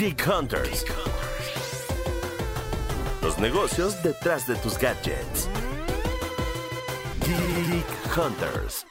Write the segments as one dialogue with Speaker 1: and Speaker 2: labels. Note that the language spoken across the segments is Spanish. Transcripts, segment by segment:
Speaker 1: Geek Hunters. Los negocios detrás de tus gadgets. Geek Hunters.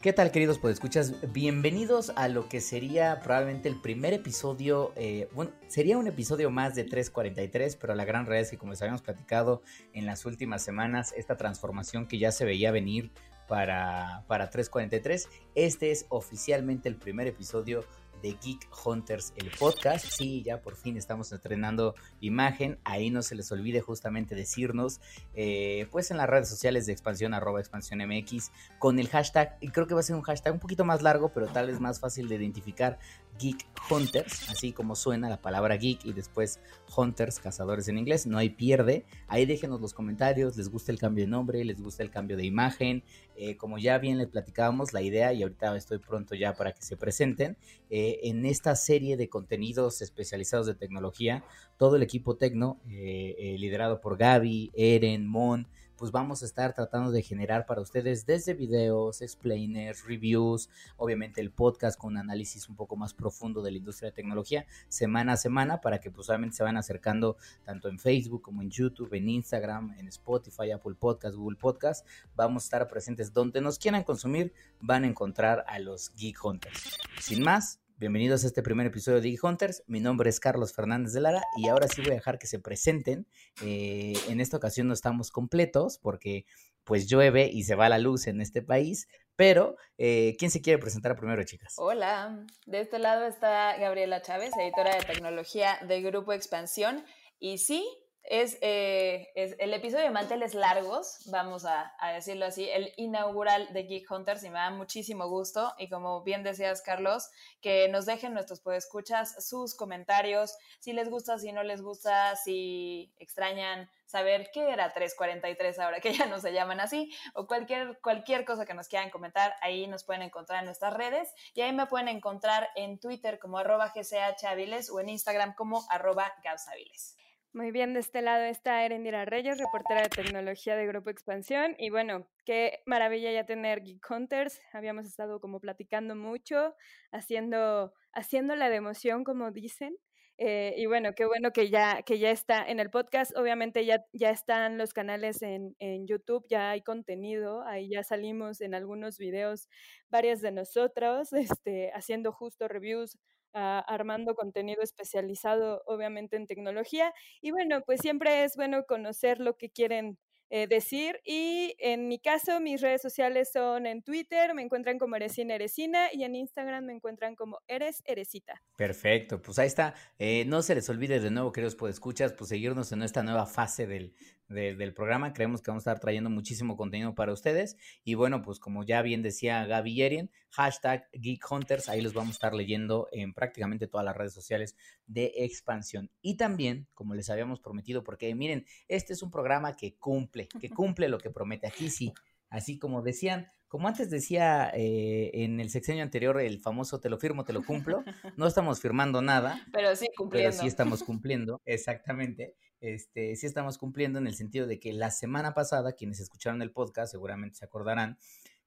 Speaker 2: ¿Qué tal queridos podescuchas? Bienvenidos a lo que sería probablemente el primer episodio, eh, bueno, sería un episodio más de 343, pero la gran realidad es que como les habíamos platicado en las últimas semanas, esta transformación que ya se veía venir para, para 343, este es oficialmente el primer episodio de Geek Hunters, el podcast. Sí, ya por fin estamos estrenando imagen. Ahí no se les olvide justamente decirnos, eh, pues en las redes sociales de expansión, arroba expansión MX, con el hashtag, y creo que va a ser un hashtag un poquito más largo, pero tal vez más fácil de identificar, Geek Hunters, así como suena la palabra geek y después Hunters, cazadores en inglés, no hay pierde. Ahí déjenos los comentarios, les gusta el cambio de nombre, les gusta el cambio de imagen. Eh, como ya bien les platicábamos, la idea, y ahorita estoy pronto ya para que se presenten, eh, en esta serie de contenidos especializados de tecnología, todo el equipo Tecno, eh, liderado por Gaby, Eren, Mon, pues vamos a estar tratando de generar para ustedes desde videos, explainers, reviews, obviamente el podcast con análisis un poco más profundo de la industria de tecnología semana a semana para que pues obviamente se van acercando tanto en Facebook como en YouTube, en Instagram, en Spotify, Apple Podcast, Google Podcast. Vamos a estar presentes donde nos quieran consumir, van a encontrar a los Geek Hunters. Sin más, Bienvenidos a este primer episodio de Hunters. Mi nombre es Carlos Fernández de Lara y ahora sí voy a dejar que se presenten. Eh, en esta ocasión no estamos completos porque pues llueve y se va la luz en este país, pero eh, ¿quién se quiere presentar primero, chicas?
Speaker 3: Hola, de este lado está Gabriela Chávez, editora de tecnología de Grupo Expansión. Y sí, es, eh, es, el episodio de Manteles Largos, vamos a, a, decirlo así, el inaugural de Geek Hunters y me da muchísimo gusto y como bien decías Carlos, que nos dejen nuestros podescuchas sus comentarios, si les gusta, si no les gusta, si extrañan saber qué era 343 ahora que ya no se llaman así, o cualquier, cualquier cosa que nos quieran comentar, ahí nos pueden encontrar en nuestras redes y ahí me pueden encontrar en Twitter como arroba gchaviles o en Instagram como arroba gausaviles.
Speaker 4: Muy bien, de este lado está Erendira Reyes, reportera de tecnología de Grupo Expansión. Y bueno, qué maravilla ya tener Geek Hunters. Habíamos estado como platicando mucho, haciendo, haciendo la de emoción, como dicen. Eh, y bueno, qué bueno que ya, que ya está en el podcast. Obviamente ya, ya están los canales en, en YouTube, ya hay contenido, ahí ya salimos en algunos videos, varias de nosotros, este, haciendo justo reviews armando contenido especializado, obviamente, en tecnología. Y bueno, pues siempre es bueno conocer lo que quieren eh, decir. Y en mi caso, mis redes sociales son en Twitter, me encuentran como Eresina Eresina y en Instagram me encuentran como Eres Eresita.
Speaker 2: Perfecto, pues ahí está. Eh, no se les olvide de nuevo, queridos escuchas, pues seguirnos en esta nueva fase del, del programa. Creemos que vamos a estar trayendo muchísimo contenido para ustedes. Y bueno, pues como ya bien decía Gaby Yerien, hashtag Geek Hunters, ahí los vamos a estar leyendo en prácticamente todas las redes sociales de expansión. Y también, como les habíamos prometido, porque miren, este es un programa que cumple, que cumple lo que promete. Aquí sí, así como decían, como antes decía eh, en el sexenio anterior, el famoso te lo firmo, te lo cumplo, no estamos firmando nada.
Speaker 3: Pero sí cumpliendo.
Speaker 2: Pero sí estamos cumpliendo, exactamente. Este, sí estamos cumpliendo en el sentido de que la semana pasada, quienes escucharon el podcast seguramente se acordarán,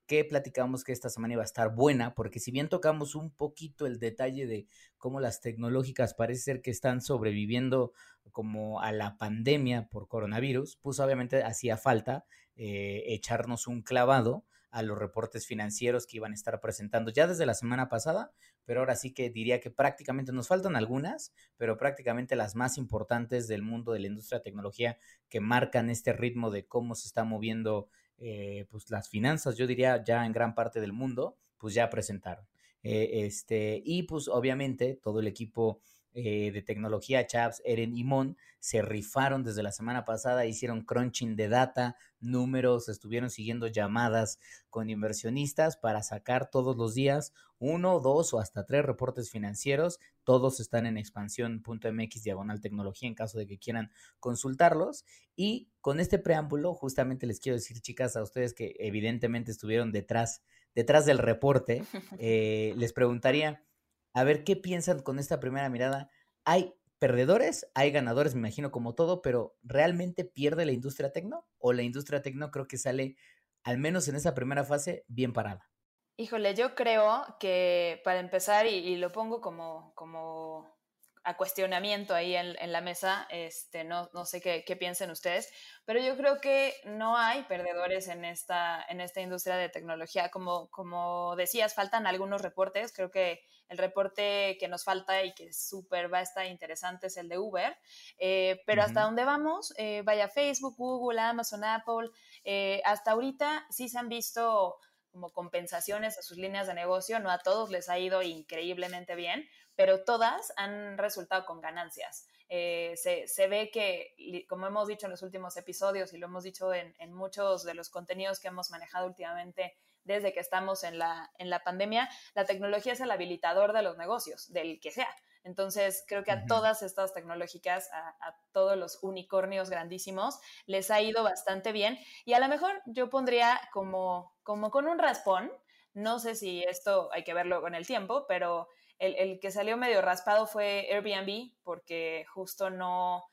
Speaker 2: que platicamos que esta semana iba a estar buena, porque si bien tocamos un poquito el detalle de cómo las tecnológicas parece ser que están sobreviviendo como a la pandemia por coronavirus, pues obviamente hacía falta eh, echarnos un clavado a los reportes financieros que iban a estar presentando ya desde la semana pasada, pero ahora sí que diría que prácticamente nos faltan algunas, pero prácticamente las más importantes del mundo de la industria de tecnología que marcan este ritmo de cómo se está moviendo eh, pues las finanzas, yo diría ya en gran parte del mundo, pues ya presentaron. Eh, este, y pues obviamente todo el equipo eh, de tecnología, Chaps, Eren y Mon, se rifaron desde la semana pasada, hicieron crunching de data, números, estuvieron siguiendo llamadas con inversionistas para sacar todos los días uno, dos o hasta tres reportes financieros. Todos están en expansión.mx diagonal tecnología en caso de que quieran consultarlos. Y con este preámbulo, justamente les quiero decir, chicas, a ustedes que evidentemente estuvieron detrás, detrás del reporte, eh, les preguntaría a ver qué piensan con esta primera mirada. Hay perdedores, hay ganadores, me imagino como todo, pero ¿realmente pierde la industria tecno? ¿O la industria tecno creo que sale, al menos en esa primera fase, bien parada?
Speaker 3: Híjole, yo creo que para empezar, y, lo pongo como, como a cuestionamiento ahí en, en, la mesa, este, no, no sé qué, qué, piensen ustedes, pero yo creo que no hay perdedores en esta, en esta industria de tecnología. Como, como decías, faltan algunos reportes, creo que el reporte que nos falta y que es súper va a estar interesante es el de Uber, eh, pero uh -huh. hasta dónde vamos, eh, vaya Facebook, Google, Amazon, Apple, eh, hasta ahorita sí se han visto como compensaciones a sus líneas de negocio, no a todos les ha ido increíblemente bien, pero todas han resultado con ganancias. Eh, se, se, ve que, como hemos dicho en los últimos episodios y lo hemos dicho en, en, muchos de los contenidos que hemos manejado últimamente desde que estamos en la, en la pandemia, la tecnología es el habilitador de los negocios, del que sea. Entonces, creo que a todas estas tecnológicas, a, a, todos los unicornios grandísimos, les ha ido bastante bien. Y a lo mejor yo pondría como, como con un raspón, no sé si esto hay que verlo con el tiempo, pero el, el, que salió medio raspado fue Airbnb, porque justo no,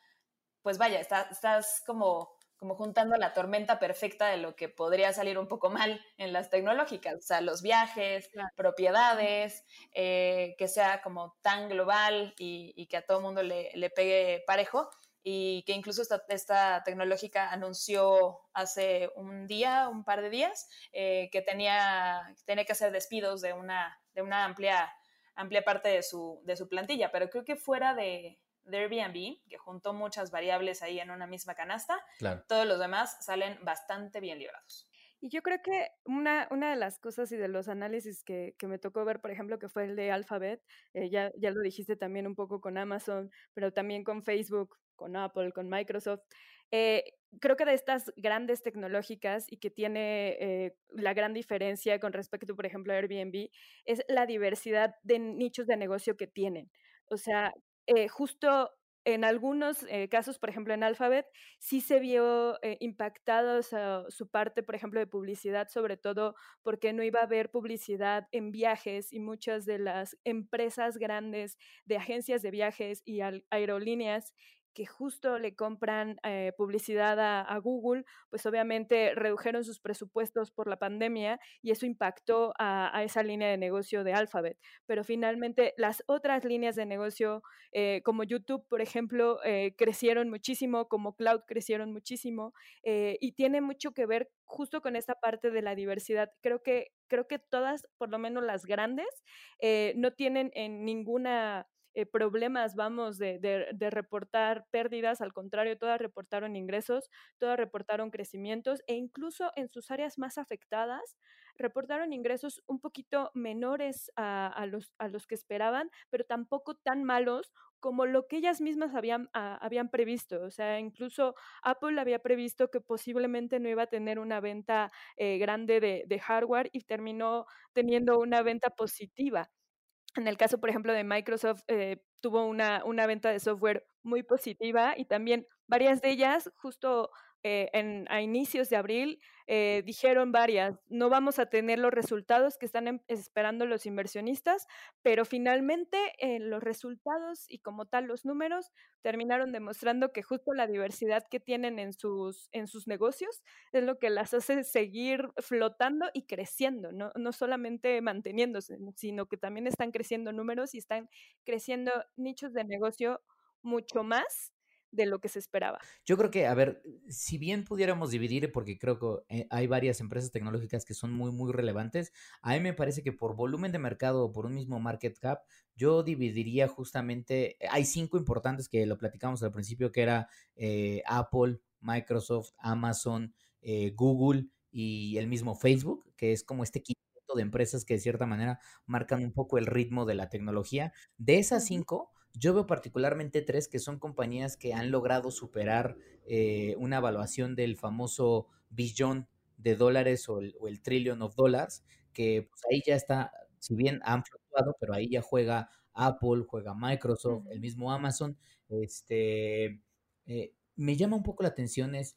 Speaker 3: pues vaya, está, estás como, como juntando la tormenta perfecta de lo que podría salir un poco mal en las tecnológicas, o sea, los viajes, claro. propiedades, eh, que sea como tan global y, y que a todo mundo le, le, pegue parejo. Y que incluso esta, esta, tecnológica anunció hace un día, un par de días, eh, que tenía, tenía que hacer despidos de una, de una amplia amplia parte de su, de su plantilla, pero creo que fuera de, de, Airbnb, que juntó muchas variables ahí en una misma canasta, claro. todos los demás salen bastante bien librados.
Speaker 4: Y yo creo que una, una de las cosas y de los análisis que, que me tocó ver, por ejemplo, que fue el de Alphabet, eh, ya, ya lo dijiste también un poco con Amazon, pero también con Facebook, con Apple, con Microsoft, eh, creo que de estas grandes tecnológicas y que tiene eh, la gran diferencia con respecto, por ejemplo, a Airbnb, es la diversidad de nichos de negocio que tienen. O sea, eh, justo en algunos eh, casos, por ejemplo, en Alphabet, sí se vio eh, sea, su parte, por ejemplo, de publicidad, sobre todo porque no iba a haber publicidad en viajes y muchas de las empresas grandes de agencias de viajes y aerolíneas que justo le compran eh, publicidad a, Google, pues obviamente redujeron sus presupuestos por la pandemia y eso impactó a, esa línea de negocio de Alphabet. Pero finalmente las otras líneas de negocio, eh, como YouTube, por ejemplo, eh, crecieron muchísimo, como Cloud crecieron muchísimo y tiene mucho que ver justo con esta parte de la diversidad. Creo que, creo que todas, por lo menos las grandes, no tienen en ninguna eh, problemas, vamos, de, reportar pérdidas, al contrario, todas reportaron ingresos, todas reportaron crecimientos e incluso en sus áreas más afectadas reportaron ingresos un poquito menores a, los, que esperaban, pero tampoco tan malos como lo que ellas mismas habían, previsto. O sea, incluso Apple había previsto que posiblemente no iba a tener una venta eh, grande de, de hardware y terminó teniendo una venta positiva. En el caso, por ejemplo, de Microsoft, eh, tuvo una, una, venta de software muy positiva y también varias de ellas, justo eh, en, a inicios de abril, eh, dijeron varias, no vamos a tener los resultados que están en, esperando los inversionistas, pero finalmente eh, los resultados y como tal los números terminaron demostrando que justo la diversidad que tienen en sus, en sus negocios es lo que las hace seguir flotando y creciendo, no, no solamente manteniéndose, sino que también están creciendo números y están creciendo nichos de negocio mucho más de lo que se esperaba.
Speaker 2: Yo creo que, a ver, si bien pudiéramos dividir, porque creo que eh, hay varias empresas tecnológicas que son muy, muy relevantes, a mí me parece que por volumen de mercado o por un mismo market cap, yo dividiría justamente, hay cinco importantes que lo platicamos al principio, que era eh, Apple, Microsoft, Amazon, eh, Google y el mismo Facebook, que es como este quinto de empresas que de cierta manera marcan un poco el ritmo de la tecnología. De esas cinco, yo veo particularmente tres que son compañías que han logrado superar eh, una evaluación del famoso billón de dólares o el, o el trillion of dollars, que pues, ahí ya está, si bien han fluctuado, pero ahí ya juega Apple, juega Microsoft, el mismo Amazon. Este, eh, me llama un poco la atención es,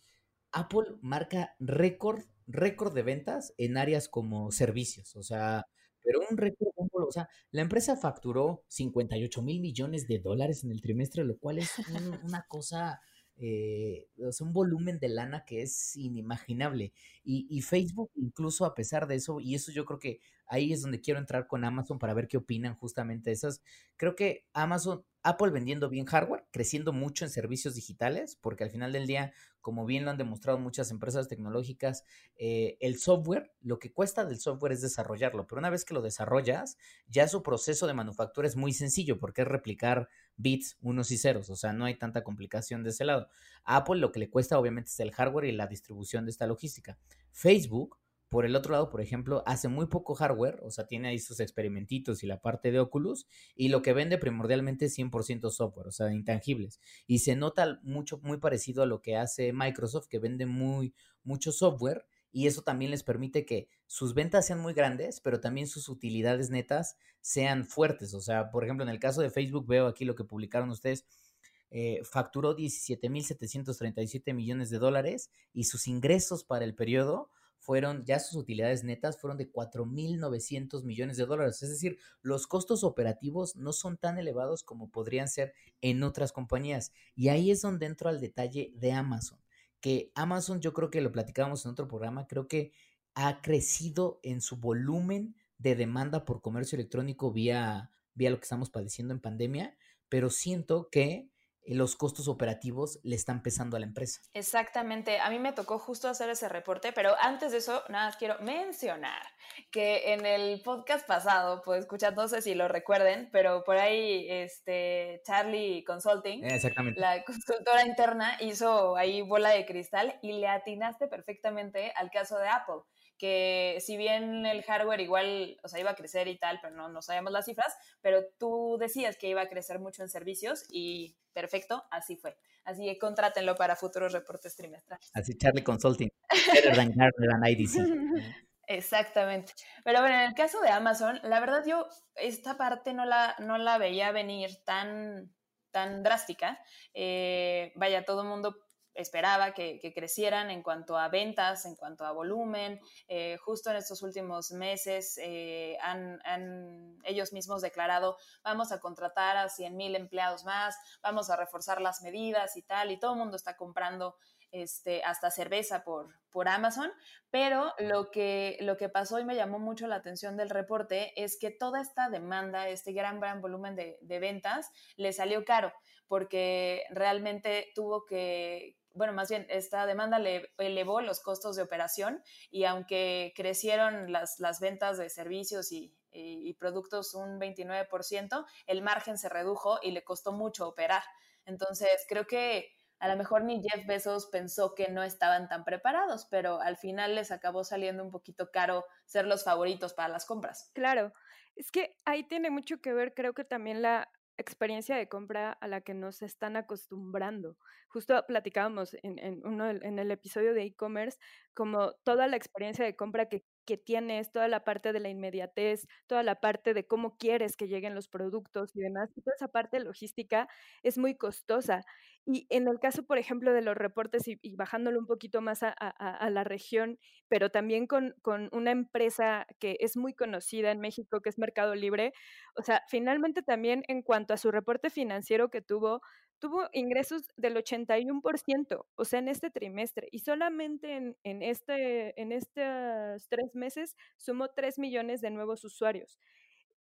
Speaker 2: Apple marca récord, récord de ventas en áreas como servicios, o sea, pero un récord, o sea, la empresa facturó 58 mil millones de dólares en el trimestre, lo cual es un, una cosa eh, un volumen de lana que es inimaginable. Y, y, Facebook, incluso a pesar de eso, y eso yo creo que ahí es donde quiero entrar con Amazon para ver qué opinan justamente de esas. Creo que Amazon, Apple vendiendo bien hardware, creciendo mucho en servicios digitales, porque al final del día, como bien lo han demostrado muchas empresas tecnológicas, eh, el software, lo que cuesta del software es desarrollarlo, pero una vez que lo desarrollas, ya su proceso de manufactura es muy sencillo, porque es replicar bits, unos y ceros, o sea, no hay tanta complicación de ese lado. Apple lo que le cuesta obviamente es el hardware y la distribución de esta logística. Facebook por el otro lado, por ejemplo, hace muy poco hardware, o sea, tiene ahí sus experimentitos y la parte de Oculus, y lo que vende primordialmente es 100% software, o sea, intangibles. Y se nota mucho, muy parecido a lo que hace Microsoft, que vende muy, mucho software, y eso también les permite que sus ventas sean muy grandes, pero también sus utilidades netas sean fuertes. O sea, por ejemplo, en el caso de Facebook, veo aquí lo que publicaron ustedes, eh, facturó 17.737 millones de dólares y sus ingresos para el periodo fueron, ya sus utilidades netas fueron de 4.900 millones de dólares. Es decir, los costos operativos no son tan elevados como podrían ser en otras compañías. Y ahí es donde entro al detalle de Amazon. Que Amazon, yo creo que lo platicábamos en otro programa, creo que ha crecido en su volumen de demanda por comercio electrónico vía, vía lo que estamos padeciendo en pandemia, pero siento que los costos operativos le están pesando a la empresa.
Speaker 3: Exactamente, a mí me tocó justo hacer ese reporte, pero antes de eso, nada, quiero mencionar que en el podcast pasado, pues escuchar, no sé si lo recuerden, pero por ahí este, Charlie Consulting, la consultora interna, hizo ahí bola de cristal y le atinaste perfectamente al caso de Apple que si bien el hardware igual, o sea, iba a crecer y tal, pero no, no sabíamos las cifras, pero tú decías que iba a crecer mucho en servicios y perfecto, así fue. Así que contrátenlo para futuros reportes trimestrales.
Speaker 2: Así Charlie Consulting, better than than IDC.
Speaker 3: Exactamente. Pero bueno, en el caso de Amazon, la verdad yo esta parte no la, no la veía venir tan, tan drástica. Eh, vaya, todo el mundo esperaba que, crecieran en cuanto a ventas, en cuanto a volumen. Eh, justo en estos últimos meses eh, han, ellos mismos declarado, vamos a contratar a 100 mil empleados más, vamos a reforzar las medidas y tal, y todo el mundo está comprando este, hasta cerveza por, por Amazon, pero lo que, lo que pasó y me llamó mucho la atención del reporte es que toda esta demanda, este gran, gran volumen de, de ventas, le salió caro porque realmente tuvo que, bueno, más bien, esta demanda le elevó los costos de operación y aunque crecieron las, las ventas de servicios y, y, productos un 29%, el margen se redujo y le costó mucho operar. Entonces, creo que a lo mejor ni Jeff Bezos pensó que no estaban tan preparados, pero al final les acabó saliendo un poquito caro ser los favoritos para las compras.
Speaker 4: Claro, es que ahí tiene mucho que ver, creo que también la experiencia de compra a la que nos están acostumbrando. Justo platicábamos en, en, uno, en el episodio de e-commerce como toda la experiencia de compra que que tienes, toda la parte de la inmediatez, toda la parte de cómo quieres que lleguen los productos y demás, toda esa parte logística es muy costosa. Y en el caso, por ejemplo, de los reportes y, bajándolo un poquito más a, la región, pero también con, con, una empresa que es muy conocida en México, que es Mercado Libre, o sea, finalmente también en cuanto a su reporte financiero que tuvo, tuvo ingresos del 81%, o sea, en este trimestre, y solamente en, en, este, en estos tres meses sumó 3 millones de nuevos usuarios.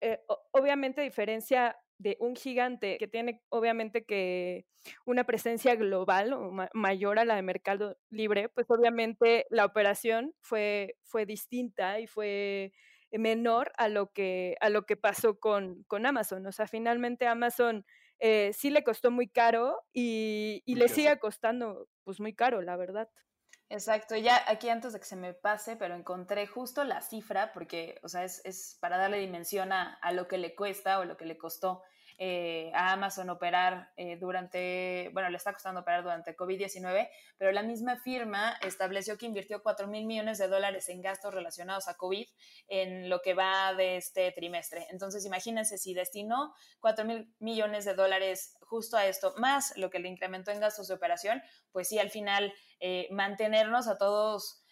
Speaker 4: Eh, obviamente, a diferencia de un gigante que tiene, obviamente, que una presencia global o mayor a la de Mercado Libre, pues obviamente la operación fue, fue distinta y fue menor a lo que, a lo que pasó con, con Amazon. O sea, finalmente Amazon eh, sí le costó muy caro y, le sigue costando pues muy caro, la verdad.
Speaker 3: Exacto, ya aquí antes de que se me pase, pero encontré justo la cifra, porque, o sea, es, es para darle dimensión a, a, lo que le cuesta o lo que le costó eh, a Amazon operar eh, durante, bueno, le está costando operar durante COVID-19, pero la misma firma estableció que invirtió 4 mil millones de dólares en gastos relacionados a COVID en lo que va de este trimestre. Entonces, imagínense si destinó 4 mil millones de dólares justo a esto, más lo que le incrementó en gastos de operación, pues sí, al final eh, mantenernos a todos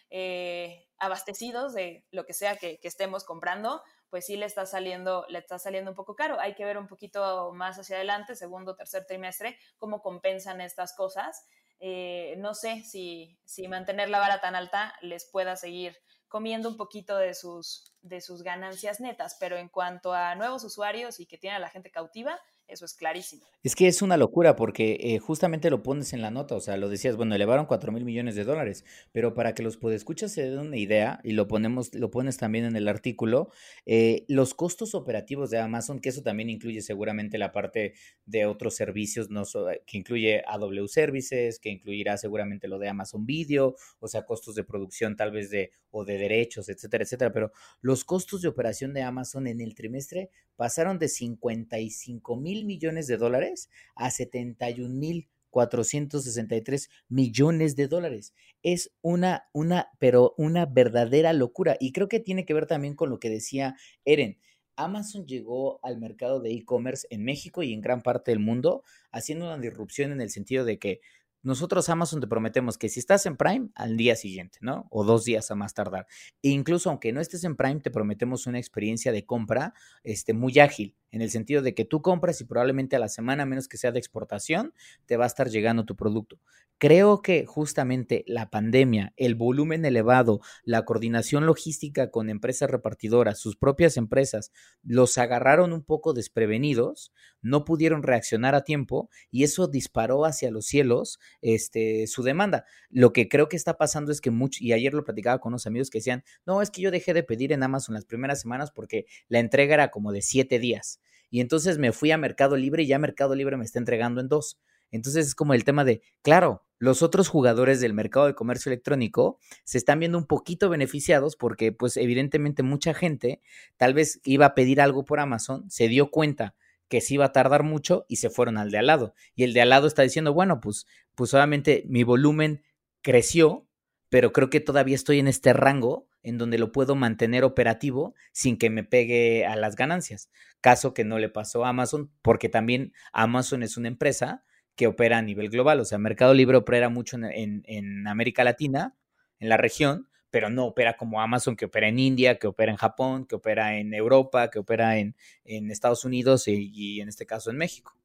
Speaker 3: abastecidos de lo que sea que, que estemos comprando, pues sí le está saliendo, le está saliendo un poco caro. Hay que ver un poquito más hacia adelante, segundo, tercer trimestre, cómo compensan estas cosas. eh, no sé si, si mantener la vara tan alta les pueda seguir comiendo un poquito de sus, de sus ganancias netas, pero en cuanto a nuevos usuarios y que tiene a la gente cautiva, eso es clarísimo.
Speaker 2: Es que es una locura porque eh, justamente lo pones en la nota, o sea, lo decías, bueno, elevaron 4 mil millones de dólares, pero para que los podescuchas se den una idea, y lo ponemos, lo pones también en el artículo, eh, los costos operativos de Amazon, que eso también incluye seguramente la parte de otros servicios, no que incluye AW Services, que incluirá seguramente lo de Amazon Video, o sea, costos de producción tal vez de, o de derechos, etcétera, etcétera, pero los costos de operación de Amazon en el trimestre pasaron de 55 mil millones de dólares a 71 mil 463 millones de dólares. Es una, una, pero una verdadera locura. Y creo que tiene que ver también con lo que decía Eren. Amazon llegó al mercado de e-commerce en México y en gran parte del mundo haciendo una disrupción en el sentido de que nosotros Amazon te prometemos que si estás en Prime, al día siguiente, ¿no? O dos días a más tardar. E incluso aunque no estés en Prime, te prometemos una experiencia de compra este, muy ágil, en el sentido de que tú compras y probablemente a la semana, menos que sea de exportación, te va a estar llegando tu producto. Creo que justamente la pandemia, el volumen elevado, la coordinación logística con empresas repartidoras, sus propias empresas, los agarraron un poco desprevenidos, no pudieron reaccionar a tiempo y eso disparó hacia los cielos este, su demanda. Lo que creo que está pasando es que mucho, y ayer lo platicaba con unos amigos que decían, no, es que yo dejé de pedir en Amazon las primeras semanas porque la entrega era como de siete días. Y entonces me fui a Mercado Libre y ya Mercado Libre me está entregando en dos. Entonces es como el tema de, claro, los otros jugadores del mercado de comercio electrónico se están viendo un poquito beneficiados porque pues evidentemente mucha gente tal vez iba a pedir algo por Amazon, se dio cuenta que se iba a tardar mucho y se fueron al de al lado. Y el de al lado está diciendo, bueno, pues, pues obviamente mi volumen creció, pero creo que todavía estoy en este rango en donde lo puedo mantener operativo sin que me pegue a las ganancias. Caso que no le pasó a Amazon, porque también Amazon es una empresa que opera a nivel global. O sea, Mercado Libre opera mucho en, América Latina, en la región, pero no opera como Amazon, que opera en India, que opera en Japón, que opera en Europa, que opera en, Estados Unidos y, en este caso en México.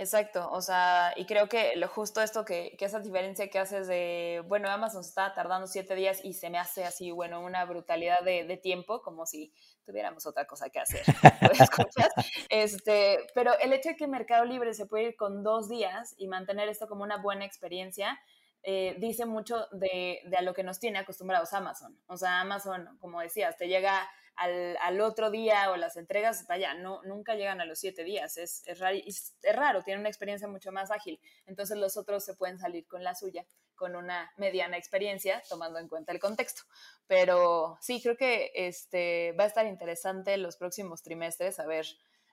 Speaker 3: Exacto, o sea, y creo que lo justo esto que, que esa diferencia que haces de, bueno, Amazon está tardando siete días y se me hace así, bueno, una brutalidad de, tiempo, como si tuviéramos otra cosa que hacer. este, pero el hecho de que Mercado Libre se puede ir con dos días y mantener esto como una buena experiencia, eh, dice mucho de, de, a lo que nos tiene acostumbrados Amazon. O sea, Amazon, como decías, te llega al, otro día o las entregas, vaya, no, nunca llegan a los siete días, es, es, raro, es, raro, tienen una experiencia mucho más ágil, entonces los otros se pueden salir con la suya, con una mediana experiencia, tomando en cuenta el contexto. Pero sí, creo que este, va a estar interesante los próximos trimestres a ver,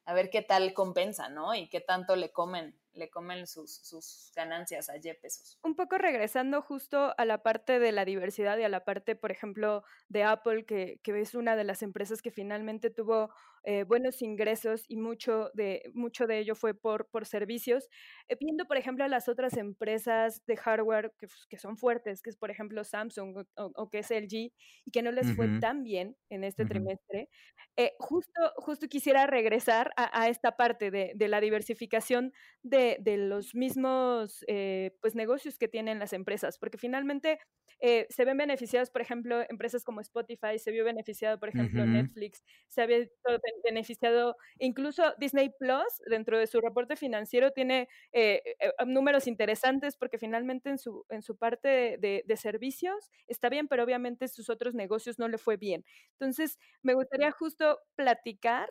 Speaker 3: a ver qué tal compensa, ¿no? Y qué tanto le comen le comen sus, sus ganancias a Y pesos.
Speaker 4: Un poco regresando justo a la parte de la diversidad y a la parte, por ejemplo, de Apple, que, que es una de las empresas que finalmente tuvo eh, buenos ingresos y mucho de, mucho de ello fue por, por servicios. Eh, viendo, por ejemplo, a las otras empresas de hardware que, que son fuertes, que es, por ejemplo, Samsung o, que es LG, y que no les fue tan bien en este trimestre, eh, justo, justo quisiera regresar a, a esta parte de, de, la diversificación de, de los mismos pues, negocios que tienen las empresas, porque finalmente se ven beneficiados, por ejemplo, empresas como Spotify, se vio beneficiado, por ejemplo, Netflix, se había beneficiado incluso Disney Plus dentro de su reporte financiero tiene eh, eh, números interesantes porque finalmente en su, en su parte de, servicios está bien, pero obviamente sus otros negocios no le fue bien. Entonces, me gustaría justo platicar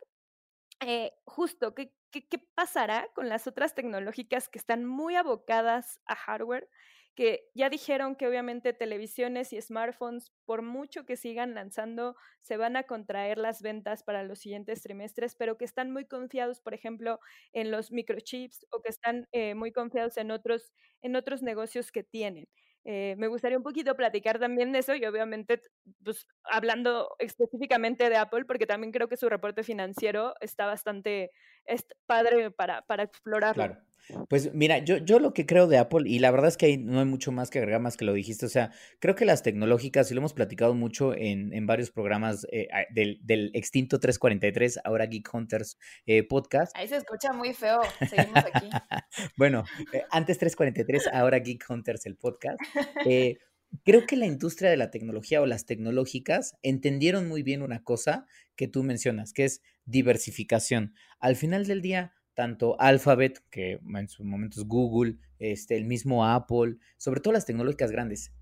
Speaker 4: eh, justo, ¿qué, ¿qué, qué, pasará con las otras tecnológicas que están muy abocadas a hardware que ya dijeron que obviamente televisiones y smartphones, por mucho que sigan lanzando, se van a contraer las ventas para los siguientes trimestres, pero que están muy confiados, por ejemplo, en los microchips o que están eh, muy confiados en otros, en otros negocios que tienen. Eh, me gustaría un poquito platicar también de eso y obviamente, pues hablando específicamente de Apple, porque también creo que su reporte financiero está bastante es padre para, para explorarlo.
Speaker 2: Claro. Pues mira, yo, yo lo que creo de Apple, y la verdad es que ahí no hay mucho más que agregar más que lo dijiste, o sea, creo que las tecnológicas, y lo hemos platicado mucho en, en varios programas eh, del, del, extinto 343, ahora Geek Hunters eh, podcast.
Speaker 3: Ahí se escucha muy feo, seguimos aquí.
Speaker 2: bueno, eh, antes 343, ahora Geek Hunters el podcast. Eh, creo que la industria de la tecnología o las tecnológicas entendieron muy bien una cosa que tú mencionas, que es diversificación. Al final del día, tanto Alphabet, que en su momento es Google, este, el mismo Apple, sobre todo las tecnológicas grandes,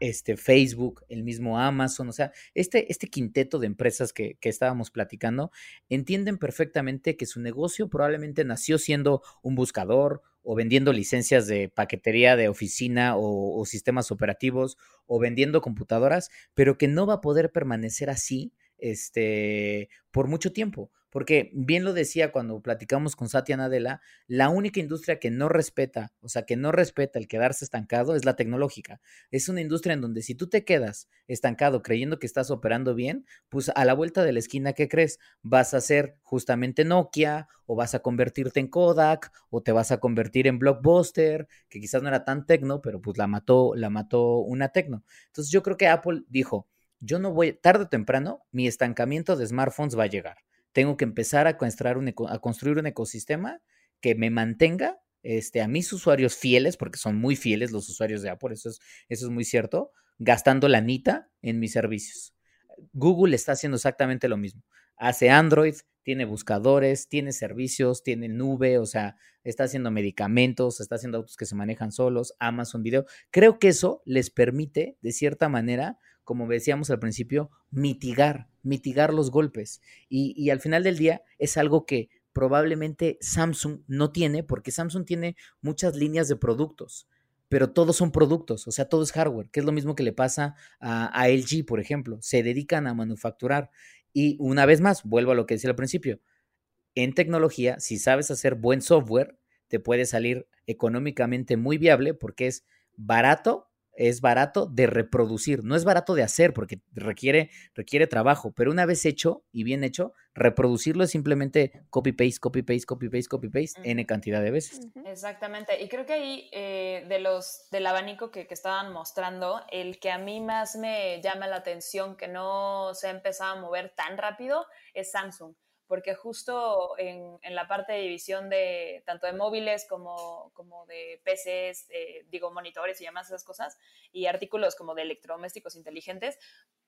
Speaker 2: este, Facebook, el mismo Amazon, o sea, este, este quinteto de empresas que, que, estábamos platicando, entienden perfectamente que su negocio probablemente nació siendo un buscador o vendiendo licencias de paquetería de oficina o sistemas operativos o vendiendo computadoras, pero que no va a poder permanecer así este, por mucho tiempo. Porque bien lo decía cuando platicamos con Satya Nadella, la única industria que no respeta, o sea, que no respeta el quedarse estancado es la tecnológica. Es una industria en donde si tú te quedas estancado creyendo que estás operando bien, pues a la vuelta de la esquina, ¿qué crees? Vas a ser justamente Nokia o vas a convertirte en Kodak o te vas a convertir en Blockbuster, que quizás no era tan tecno, pero pues la mató, la mató una tecno. Entonces yo creo que Apple dijo, yo no voy, tarde o temprano, mi estancamiento de smartphones va a llegar tengo que empezar a construir un, ecosistema que me mantenga este, a mis usuarios fieles, porque son muy fieles los usuarios de Apple, eso es, eso es muy cierto, gastando la nita en mis servicios. Google está haciendo exactamente lo mismo. Hace Android, tiene buscadores, tiene servicios, tiene nube, o sea, está haciendo medicamentos, está haciendo autos que se manejan solos, Amazon Video. Creo que eso les permite, de cierta manera, como decíamos al principio, mitigar, mitigar los golpes. Y, al final del día es algo que probablemente Samsung no tiene, porque Samsung tiene muchas líneas de productos, pero todos son productos, o sea, todo es hardware, que es lo mismo que le pasa a, a LG, por ejemplo. Se dedican a manufacturar. Y una vez más, vuelvo a lo que decía al principio, en tecnología, si sabes hacer buen software, te puede salir económicamente muy viable porque es barato es barato de reproducir, no es barato de hacer porque requiere, requiere trabajo, pero una vez hecho y bien hecho, reproducirlo es simplemente copy-paste, copy-paste, copy-paste, copy-paste, n cantidad de veces.
Speaker 3: Exactamente, y creo que ahí eh, de los, del abanico que, que, estaban mostrando, el que a mí más me llama la atención que no se ha empezado a mover tan rápido es Samsung porque justo en, en, la parte de división de tanto de móviles como, como de PCs, eh, digo, monitores y demás esas cosas, y artículos como de electrodomésticos inteligentes,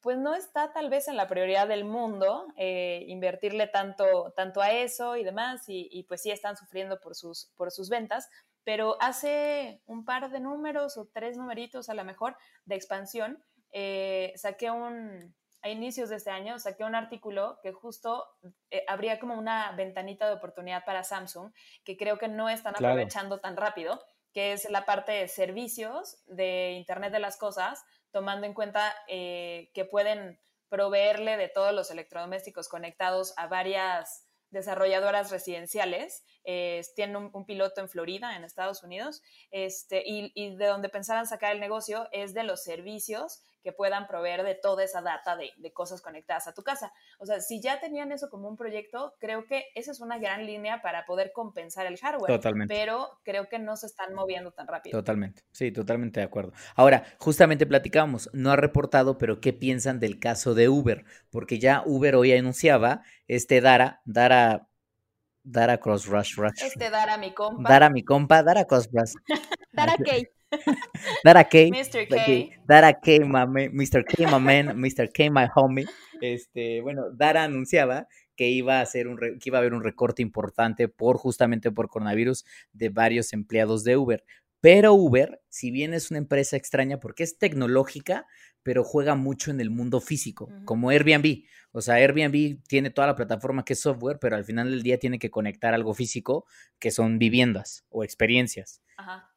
Speaker 3: pues no está tal vez en la prioridad del mundo eh, invertirle tanto, tanto a eso y demás, y, pues sí están sufriendo por sus, por sus ventas, pero hace un par de números o tres numeritos a lo mejor de expansión, eh, saqué un a inicios de este año saqué un artículo que justo eh, habría como una ventanita de oportunidad para Samsung que creo que no están claro. aprovechando tan rápido, que es la parte de servicios de Internet de las Cosas, tomando en cuenta eh, que pueden proveerle de todos los electrodomésticos conectados a varias desarrolladoras residenciales. Eh, tienen un, un, piloto en Florida, en Estados Unidos, este, y, y, de donde pensaban sacar el negocio es de los servicios que puedan proveer de toda esa data de, de, cosas conectadas a tu casa. O sea, si ya tenían eso como un proyecto, creo que esa es una gran línea para poder compensar el hardware.
Speaker 2: Totalmente.
Speaker 3: Pero creo que no se están moviendo tan rápido.
Speaker 2: Totalmente. Sí, totalmente de acuerdo. Ahora, justamente platicábamos, no ha reportado, pero ¿qué piensan del caso de Uber? Porque ya Uber hoy anunciaba este Dara, Dara Dara Cross Rush Rush.
Speaker 3: Este Dara mi compa.
Speaker 2: Dara mi compa, Dara Cross Rush.
Speaker 4: Dara K.
Speaker 2: Dara K.
Speaker 3: Mr. K.
Speaker 2: Dara K, my, Mr. K, my man, Mr. K, my homie. Este, bueno, Dara anunciaba que iba a hacer un que iba a haber un recorte importante por justamente por coronavirus de varios empleados de Uber. Pero Uber, si bien es una empresa extraña porque es tecnológica, pero juega mucho en el mundo físico, uh -huh. como Airbnb. O sea, Airbnb tiene toda la plataforma que es software, pero al final del día tiene que conectar algo físico, que son viviendas o experiencias.
Speaker 3: Ajá.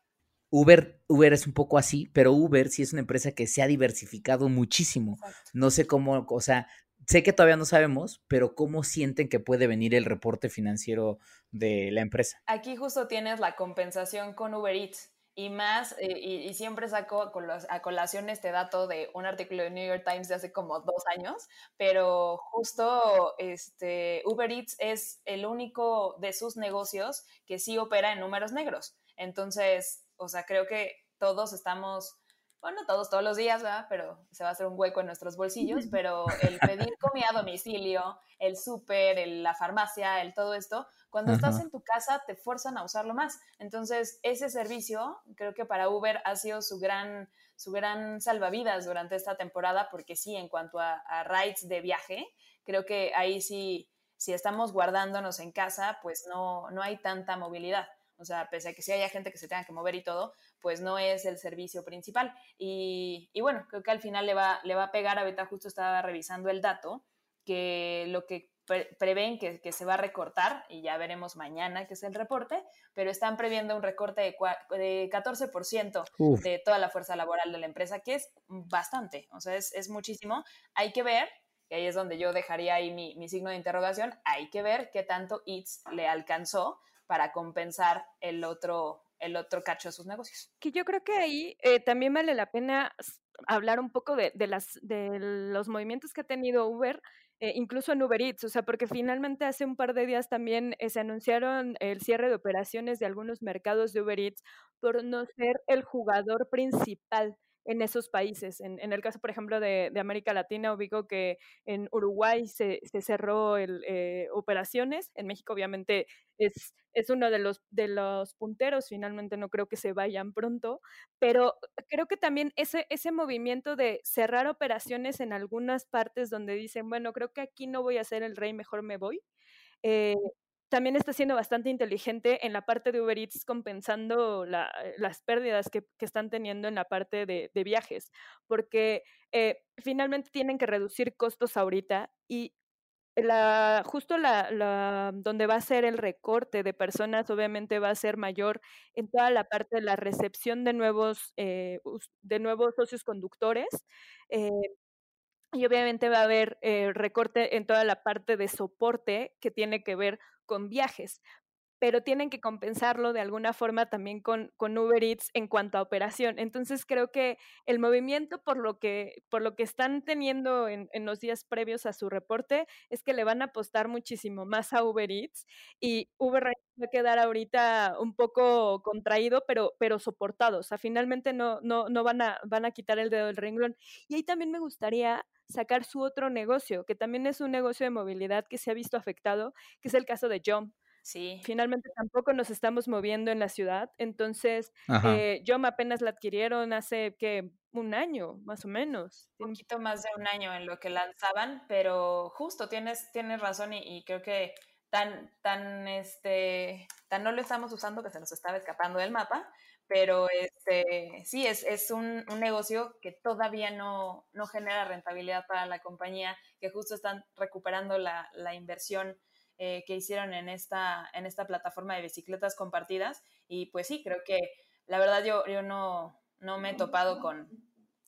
Speaker 2: Uber, Uber es un poco así, pero Uber sí es una empresa que se ha diversificado muchísimo. Exacto. No sé cómo, o sea, sé que todavía no sabemos, pero cómo sienten que puede venir el reporte financiero de la empresa.
Speaker 3: Aquí justo tienes la compensación con Uber Eats y más, eh, y, siempre saco a colación este dato de un artículo de New York Times de hace como dos años, pero justo este, Uber Eats es el único de sus negocios que sí opera en números negros. Entonces, o sea, creo que todos estamos bueno, todos, todos los días, ¿verdad? Pero se va a hacer un hueco en nuestros bolsillos, pero el pedir comida a domicilio, el súper, la farmacia, el todo esto, cuando estás en tu casa te fuerzan a usarlo más. Entonces, ese servicio creo que para Uber ha sido su gran, su gran salvavidas durante esta temporada, porque sí, en cuanto a, a rides de viaje, creo que ahí sí, si estamos guardándonos en casa, pues no, no hay tanta movilidad. O sea, pese a que sí haya gente que se tenga que mover y todo, pues no es el servicio principal. Y, bueno, creo que al final le va, le va a pegar, ahorita justo estaba revisando el dato, que lo que prevén que, que, se va a recortar, y ya veremos mañana que es el reporte, pero están previendo un recorte de, de 14% de toda la fuerza laboral de la empresa, que es bastante, o sea, es, es muchísimo. Hay que ver, y ahí es donde yo dejaría ahí mi, mi signo de interrogación, hay que ver qué tanto ITS le alcanzó para compensar el otro, el otro cacho de sus negocios.
Speaker 4: Que yo creo que ahí eh, también vale la pena hablar un poco de, las, de los movimientos que ha tenido Uber, eh, incluso en Uber Eats, o sea, porque finalmente hace un par de días también eh, se anunciaron el cierre de operaciones de algunos mercados de Uber Eats por no ser el jugador principal en esos países. En, el caso, por ejemplo, de, América Latina, ubico que en Uruguay se, cerró el, eh, operaciones, en México obviamente es, es uno de los, de los punteros, finalmente no creo que se vayan pronto, pero creo que también ese, ese movimiento de cerrar operaciones en algunas partes donde dicen, bueno, creo que aquí no voy a ser el rey, mejor me voy. Eh, también está siendo bastante inteligente en la parte de Uber Eats, compensando eh, las pérdidas que, están teniendo en la parte de, viajes, porque eh, finalmente tienen que reducir costos ahorita y la, justo la, donde va a ser el recorte de personas, obviamente va a ser mayor en toda la parte de la recepción de nuevos, eh, de nuevos socios conductores. Y obviamente va a haber recorte en toda la parte de soporte que tiene que ver con viajes, pero tienen que compensarlo de alguna forma también con, con, Uber Eats en cuanto a operación. Entonces creo que el movimiento por lo que, por lo que están teniendo en, en, los días previos a su reporte es que le van a apostar muchísimo más a Uber Eats y Uber va a quedar ahorita un poco contraído, pero, pero soportado. O sea, finalmente no, no, no van, a, van a quitar el dedo del renglón. Y ahí también me gustaría sacar su otro negocio, que también es un negocio de movilidad que se ha visto afectado, que es el caso de Jump.
Speaker 3: Sí.
Speaker 4: Finalmente tampoco nos estamos moviendo en la ciudad, entonces eh, Jump apenas la adquirieron hace que un año, más o menos.
Speaker 3: Un poquito más de un año en lo que lanzaban, pero justo tienes, tienes razón y, y creo que tan, tan, este, tan no lo estamos usando que se nos estaba escapando del mapa, pero este, sí, es, es un, un, negocio que todavía no, no, genera rentabilidad para la compañía, que justo están recuperando la, la inversión eh, que hicieron en esta, en esta plataforma de bicicletas compartidas. Y pues sí, creo que la verdad yo, yo no, no me he topado con,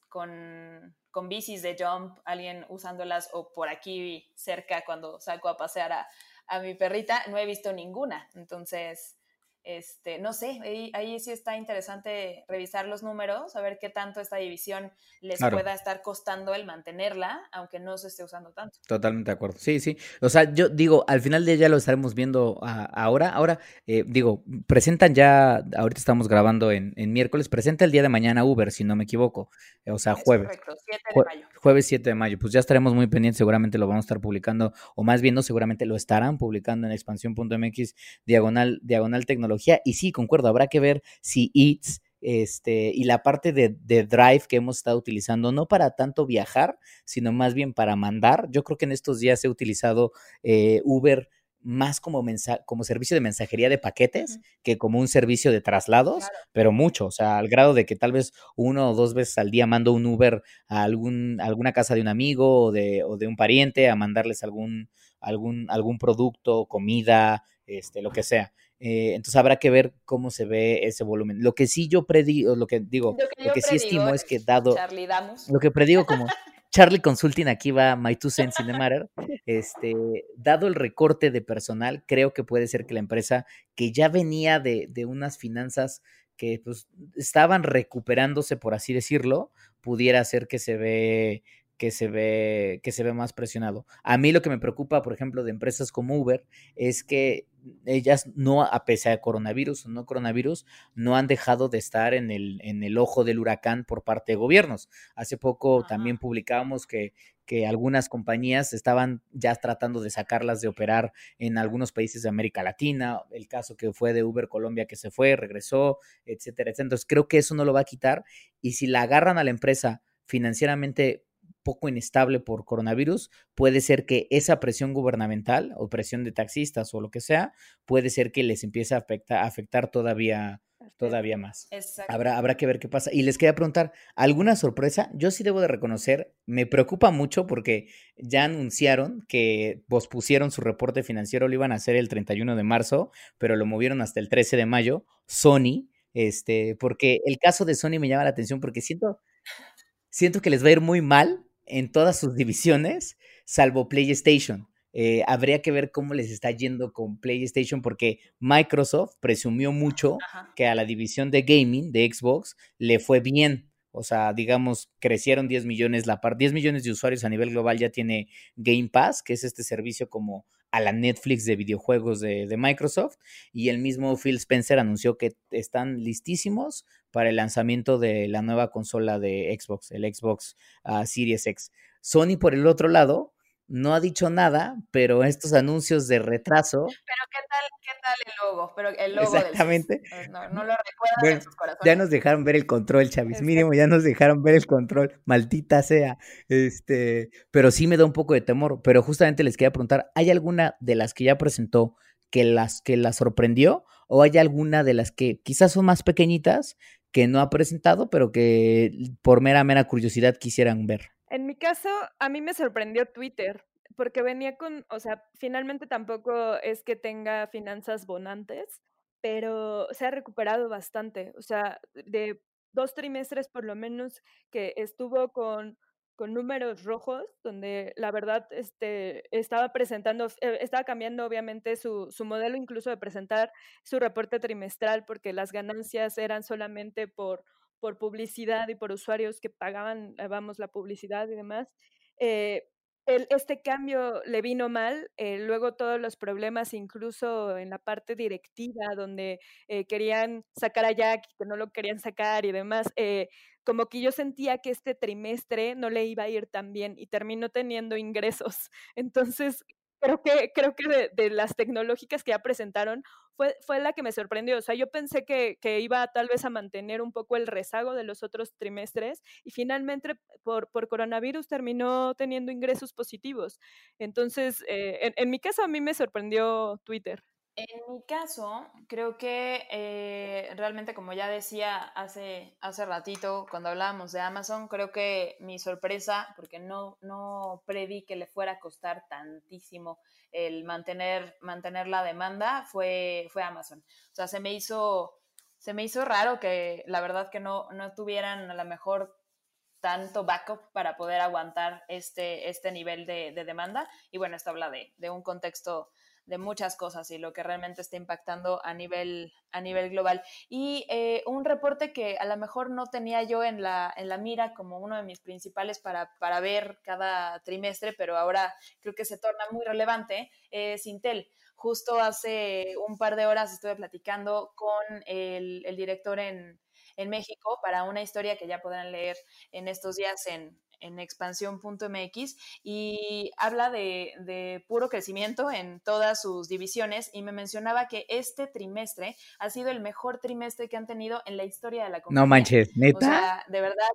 Speaker 3: con, con bicis de jump, alguien usándolas o por aquí cerca cuando saco a pasear a, a mi perrita, no he visto ninguna. Entonces, este, no sé, ahí, sí está interesante revisar los números, a ver qué tanto esta división les pueda estar costando el mantenerla, aunque no se esté usando tanto.
Speaker 2: Totalmente de acuerdo. Sí, sí. O sea, yo digo, al final de ya lo estaremos viendo ahora. Ahora, eh, digo, presentan ya, ahorita estamos grabando en, miércoles, presenta el día de mañana Uber, si no me equivoco. O sea, jueves.
Speaker 3: Correcto, 7 de mayo.
Speaker 2: Jueves 7 de mayo. Pues ya estaremos muy pendientes, seguramente lo vamos a estar publicando, o más bien no, seguramente lo estarán publicando en expansión.mx, diagonal, diagonal tecnología y sí, concuerdo, habrá que ver si Eats este, y la parte de, Drive que hemos estado utilizando, no para tanto viajar, sino más bien para mandar. Yo creo que en estos días he utilizado eh, Uber más como, como servicio de mensajería de paquetes que como un servicio de traslados, pero mucho, o sea, al grado de que tal vez uno o dos veces al día mando un Uber a algún, alguna casa de un amigo o de, o de un pariente a mandarles algún, algún, algún producto, comida, este, lo que sea. Eh, entonces habrá que ver cómo se ve ese volumen. Lo que sí yo predigo, lo que digo, lo que, sí estimo es que dado lo que predigo como Charlie Consulting aquí va My Two Cents in the Matter, este, dado el recorte de personal, creo que puede ser que la empresa que ya venía de, de unas finanzas que pues, estaban recuperándose, por así decirlo, pudiera ser que se ve que se ve que se ve más presionado. A mí lo que me preocupa, por ejemplo, de empresas como Uber es que ellas no, a pesar de coronavirus o no coronavirus, no han dejado de estar en el, en el ojo del huracán por parte de gobiernos. Hace poco también publicábamos que, que algunas compañías estaban ya tratando de sacarlas de operar en algunos países de América Latina, el caso que fue de Uber Colombia que se fue, regresó, etcétera, etcétera. Entonces creo que eso no lo va a quitar y si la agarran a la empresa financieramente poco inestable por coronavirus, puede ser que esa presión gubernamental o presión de taxistas o lo que sea, puede ser que les empiece a afectar, afectar todavía, todavía más. Habrá, habrá que ver qué pasa. Y les quería preguntar, ¿alguna sorpresa? Yo sí debo de reconocer, me preocupa mucho porque ya anunciaron que pospusieron su reporte financiero, lo iban a hacer el 31 de marzo, pero lo movieron hasta el 13 de mayo. Sony, este, porque el caso de Sony me llama la atención porque siento, siento que les va a ir muy mal en todas sus divisiones, salvo PlayStation. Eh, habría que ver cómo les está yendo con PlayStation porque Microsoft presumió mucho que a la división de gaming de Xbox le fue bien. O sea, digamos, crecieron 10 millones, la par 10 millones de usuarios a nivel global ya tiene Game Pass, que es este servicio como a la Netflix de videojuegos de, Microsoft. Y el mismo Phil Spencer anunció que están listísimos para el lanzamiento de la nueva consola de Xbox, el Xbox uh, Series X. Sony, por el otro lado, no ha dicho nada, pero estos anuncios de retraso.
Speaker 3: Pero qué tal, qué tal el logo, pero el logo
Speaker 2: Exactamente.
Speaker 3: Del, no, no, lo recuerdan en sus corazones.
Speaker 2: Ya nos dejaron ver el control, Chavis, mínimo, ya nos dejaron ver el control, maldita sea. Este, pero sí me da un poco de temor, pero justamente les quería preguntar, ¿hay alguna de las que ya presentó que las que la sorprendió o hay alguna de las que quizás son más pequeñitas que no ha presentado, pero que por mera mera curiosidad quisieran ver?
Speaker 4: En mi caso, a mí me sorprendió Twitter, porque venía con, o sea, finalmente tampoco es que tenga finanzas bonantes, pero se ha recuperado bastante. O sea, de dos trimestres por lo menos que estuvo con, con números rojos, donde la verdad este, estaba presentando, eh, estaba cambiando obviamente su, su modelo incluso de presentar su reporte trimestral, porque las ganancias eran solamente por por publicidad y por usuarios que pagaban, eh, vamos, la publicidad y demás. Eh, el, este cambio le vino mal, eh, luego todos los problemas, incluso en la parte directiva, donde querían sacar a Jack, que no lo querían sacar y demás, como que yo sentía que este trimestre no le iba a ir tan bien y terminó teniendo ingresos. Entonces, creo que, creo que de, las tecnológicas que ya presentaron fue, fue la que me sorprendió. O sea, yo pensé que, que, iba tal vez a mantener un poco el rezago de los otros trimestres y finalmente por, por coronavirus terminó teniendo ingresos positivos. Entonces, eh, en, en mi caso a mí me sorprendió Twitter.
Speaker 3: En mi caso, creo que eh, realmente, como ya decía hace, hace ratito cuando hablábamos de Amazon, creo que mi sorpresa, porque no, no preví que le fuera a costar tantísimo el mantener, mantener la demanda, fue, fue Amazon. O sea, se me hizo, se me hizo raro que la verdad que no, no tuvieran a lo mejor tanto backup para poder aguantar este, este nivel de, de demanda. Y bueno, esto habla de, de un contexto de muchas cosas y lo que realmente está impactando a nivel, a nivel global. Y eh, un reporte que a lo mejor no tenía yo en la, en la mira como uno de mis principales para, para ver cada trimestre, pero ahora creo que se torna muy relevante, es Intel. Justo hace un par de horas estuve platicando con el, el director en, en México para una historia que ya podrán leer en estos días en, en expansión.mx y habla de, puro crecimiento en todas sus divisiones y me mencionaba que este trimestre ha sido el mejor trimestre que han tenido en la historia de la compañía.
Speaker 2: No manches, neta. O
Speaker 3: sea, de verdad,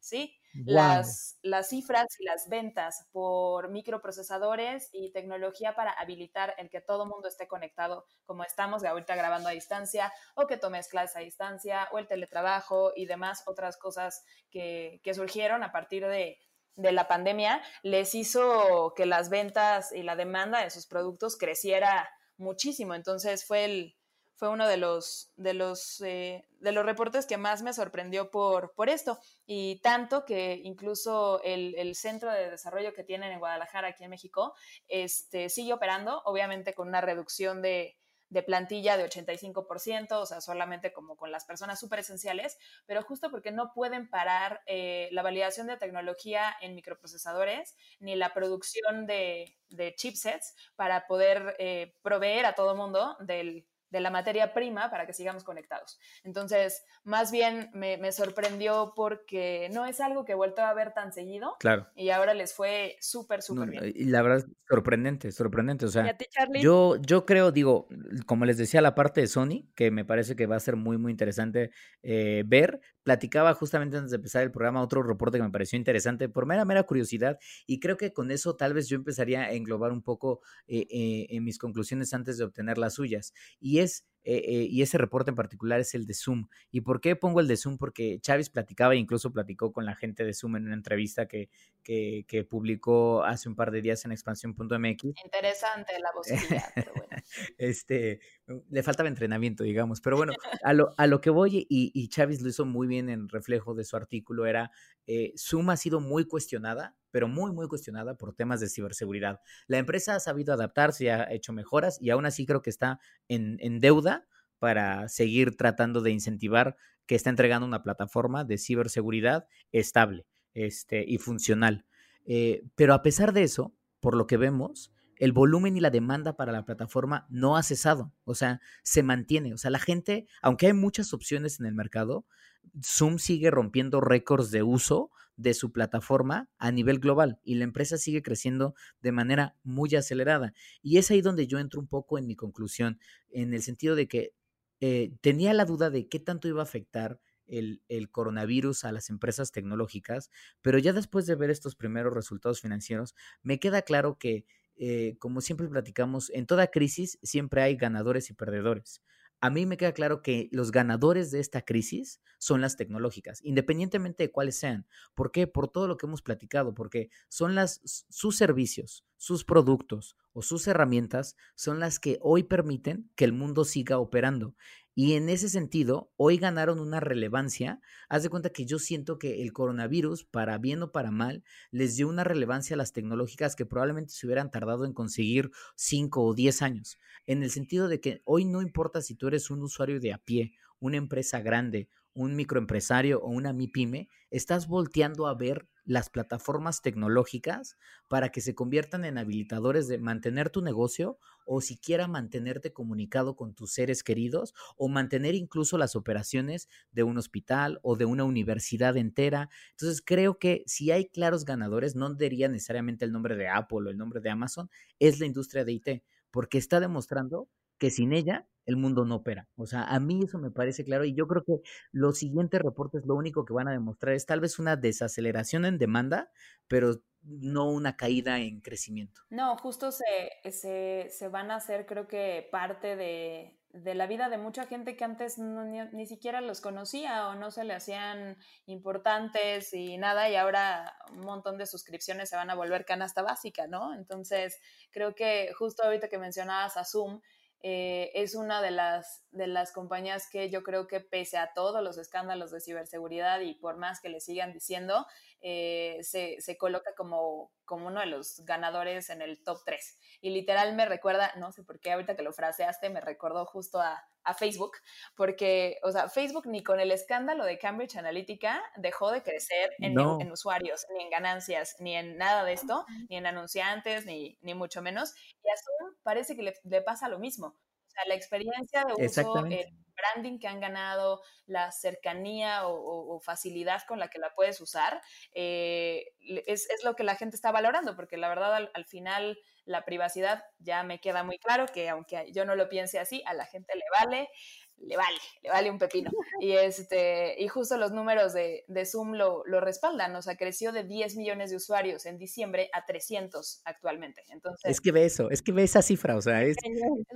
Speaker 3: sí. Las, las cifras y las ventas por microprocesadores y tecnología para habilitar el que todo mundo esté conectado, como estamos ahorita grabando a distancia, o que tomes clases a distancia, o el teletrabajo y demás otras cosas que, que surgieron a partir de, de la pandemia, les hizo que las ventas y la demanda de sus productos creciera muchísimo. Entonces fue el, fue uno de los, de los, eh, de los reportes que más me sorprendió por, por esto. Y tanto que incluso el, el, centro de desarrollo que tienen en Guadalajara, aquí en México, este, sigue operando, obviamente con una reducción de, de plantilla de 85%, o sea, solamente como con las personas súper esenciales, pero justo porque no pueden parar eh, la validación de tecnología en microprocesadores ni la producción de, chipsets para poder eh, proveer a todo mundo del, de la materia prima para que sigamos conectados. Entonces, más bien me, sorprendió porque no es algo que he vuelto a ver tan seguido.
Speaker 2: Claro.
Speaker 3: Y ahora les fue súper, súper bien.
Speaker 2: Y la verdad, sorprendente, sorprendente. O sea, yo, yo creo, digo, como les decía, la parte de Sony, que me parece que va a ser muy, muy interesante eh, ver. Platicaba justamente antes de empezar el programa otro reporte que me pareció interesante por mera, mera curiosidad. Y creo que con eso tal vez yo empezaría a englobar un poco eh, eh, en mis conclusiones antes de obtener las suyas. Y eh, eh, y ese reporte en particular es el de Zoom. ¿Y por qué pongo el de Zoom? Porque Chávez platicaba e incluso platicó con la gente de Zoom en una entrevista que, que, publicó hace un par de días en expansión.mx.
Speaker 3: Interesante la posibilidad, pero bueno.
Speaker 2: este, le faltaba entrenamiento, digamos, pero bueno, a lo, a lo que voy y, y Chávez lo hizo muy bien en reflejo de su artículo era, eh, Zoom ha sido muy cuestionada pero muy, muy cuestionada por temas de ciberseguridad. La empresa ha sabido adaptarse y ha hecho mejoras y aún así creo que está en, deuda para seguir tratando de incentivar que está entregando una plataforma de ciberseguridad estable este, y funcional. Eh, pero a pesar de eso, por lo que vemos, el volumen y la demanda para la plataforma no ha cesado, o sea, se mantiene. O sea, la gente, aunque hay muchas opciones en el mercado, Zoom sigue rompiendo récords de uso de su plataforma a nivel global y la empresa sigue creciendo de manera muy acelerada. Y es ahí donde yo entro un poco en mi conclusión, en el sentido de que eh, tenía la duda de qué tanto iba a afectar el, coronavirus a las empresas tecnológicas, pero ya después de ver estos primeros resultados financieros, me queda claro que, eh, como siempre platicamos, en toda crisis siempre hay ganadores y perdedores a mí me queda claro que los ganadores de esta crisis son las tecnológicas, independientemente de cuáles sean. ¿Por qué? Por todo lo que hemos platicado, porque son las, sus servicios, sus productos o sus herramientas son las que hoy permiten que el mundo siga operando. Y en ese sentido, hoy ganaron una relevancia. Haz de cuenta que yo siento que el coronavirus, para bien o para mal, les dio una relevancia a las tecnológicas que probablemente se hubieran tardado en conseguir 5 o 10 años. En el sentido de que hoy no importa si tú eres un usuario de a pie, una empresa grande, un microempresario o una MIPYME, estás volteando a ver las plataformas tecnológicas para que se conviertan en habilitadores de mantener tu negocio o siquiera mantenerte comunicado con tus seres queridos o mantener incluso las operaciones de un hospital o de una universidad entera. Entonces creo que si hay claros ganadores, no diría necesariamente el nombre de Apple o el nombre de Amazon, es la industria de IT, porque está demostrando que sin ella el mundo no opera. O sea, a mí eso me parece claro y yo creo que los siguientes reportes lo único que van a demostrar es tal vez una desaceleración en demanda, pero no una caída en crecimiento.
Speaker 3: No, justo se, se, se van a hacer creo que parte de, de la vida de mucha gente que antes ni, ni, siquiera los conocía o no se le hacían importantes y nada, y ahora un montón de suscripciones se van a volver canasta básica, ¿no? Entonces, creo que justo ahorita que mencionabas a Zoom, eh, es una de las, de las compañías que yo creo que pese a todos los escándalos de ciberseguridad y por más que le sigan diciendo, eh, se, se, coloca como, como uno de los ganadores en el top 3. Y literal me recuerda, no sé por qué ahorita que lo fraseaste, me recordó justo a, a Facebook, porque, o sea, Facebook ni con el escándalo de Cambridge Analytica dejó de crecer en, en, usuarios, ni en ganancias, ni en nada de esto, ni en anunciantes, ni, ni mucho menos. Y a Zoom parece que le, le pasa lo mismo. Sea, la experiencia de uso, branding que han ganado, la cercanía o, facilidad con la que la puedes usar, eh, es, es, lo que la gente está valorando, porque la verdad al, al final la privacidad ya me queda muy claro que aunque yo no lo piense así, a la gente le vale le vale, le vale un pepino. Y, este, y justo los números de, de Zoom lo, lo, respaldan, o sea, creció de 10 millones de usuarios en diciembre a 300 actualmente. Entonces,
Speaker 2: es que ve eso, es que ve esa cifra, o sea, es,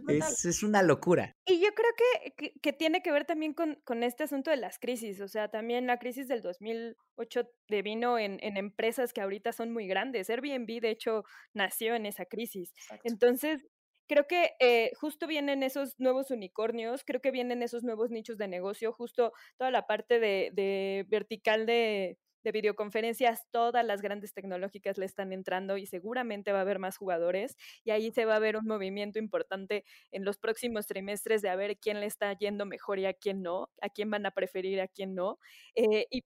Speaker 2: es, es, una locura.
Speaker 4: Y yo creo que, que, tiene que ver también con, con, este asunto de las crisis, o sea, también la crisis del 2008 devino en, en empresas que ahorita son muy grandes. Airbnb, de hecho, nació en esa crisis. Entonces, creo que eh, justo vienen esos nuevos unicornios, creo que vienen esos nuevos nichos de negocio, justo toda la parte de, vertical de, de videoconferencias, todas las grandes tecnológicas le están entrando y seguramente va a haber más jugadores y ahí se va a ver un movimiento importante en los próximos trimestres de a ver quién le está yendo mejor y a quién no, a quién van a preferir, a quién no. Eh, y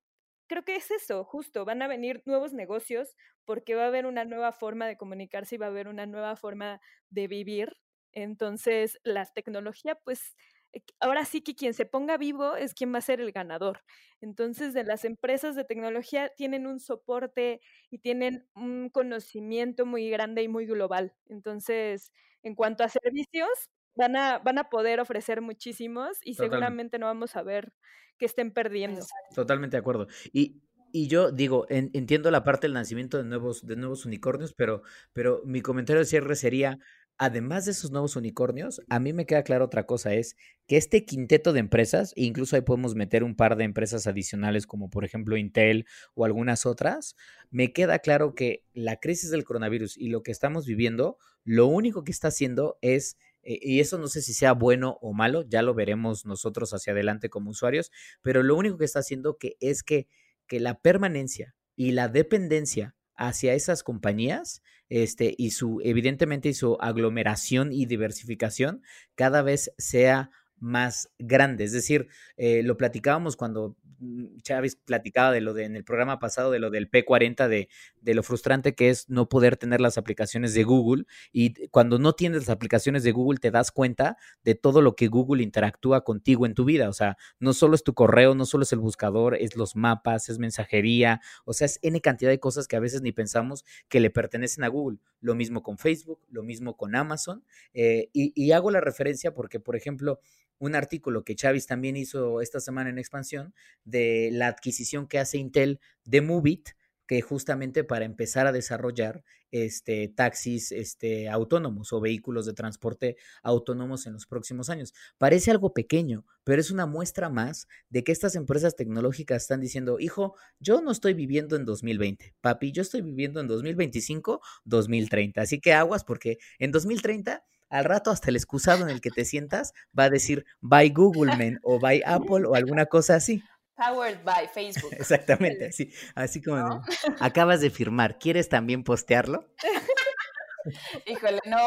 Speaker 4: creo que es eso, justo, van a venir nuevos negocios porque va a haber una nueva forma de comunicarse y va a haber una nueva forma de vivir. Entonces, la tecnología, pues, eh, ahora sí que quien se ponga vivo es quien va a ser el ganador. Entonces, de las empresas de tecnología tienen un soporte y tienen un conocimiento muy grande y muy global. Entonces, en cuanto a servicios, van a, van a poder ofrecer muchísimos y seguramente no vamos a ver que estén perdiendo.
Speaker 2: Totalmente de acuerdo. Y, y yo digo, entiendo la parte del nacimiento de nuevos, de nuevos unicornios, pero, pero mi comentario de cierre sería, además de esos nuevos unicornios, a mí me queda claro otra cosa, es que este quinteto de empresas, e incluso ahí podemos meter un par de empresas adicionales como por ejemplo Intel o algunas otras, me queda claro que la crisis del coronavirus y lo que estamos viviendo, lo único que está haciendo es y eso no sé si sea bueno o malo, ya lo veremos nosotros hacia adelante como usuarios, pero lo único que está haciendo que es que, que la permanencia y la dependencia hacia esas compañías este, y su, evidentemente, su aglomeración y diversificación cada vez sea más grande. Es decir, eh, lo platicábamos cuando Mm, Chávez platicaba de lo de en el programa pasado, de lo del P40, de, de, lo frustrante que es no poder tener las aplicaciones de Google. Y cuando no tienes las aplicaciones de Google, te das cuenta de todo lo que Google interactúa contigo en tu vida. O sea, no solo es tu correo, no solo es el buscador, es los mapas, es mensajería. O sea, es N cantidad de cosas que a veces ni pensamos que le pertenecen a Google. Lo mismo con Facebook, lo mismo con Amazon. Eh, y, y hago la referencia porque, por ejemplo, un artículo que Chávez también hizo esta semana en expansión de la adquisición que hace Intel de Movit, que justamente para empezar a desarrollar este, taxis este, autónomos o vehículos de transporte autónomos en los próximos años. Parece algo pequeño, pero es una muestra más de que estas empresas tecnológicas están diciendo, hijo, yo no estoy viviendo en 2020, papi, yo estoy viviendo en 2025, 2030. Así que aguas porque en 2030 al rato hasta el excusado en el que te sientas va a decir by Google Man o by Apple o alguna cosa así.
Speaker 3: Powered by Facebook.
Speaker 2: Exactamente, así, así como acabas de firmar, ¿quieres también postearlo?
Speaker 3: Híjole, no,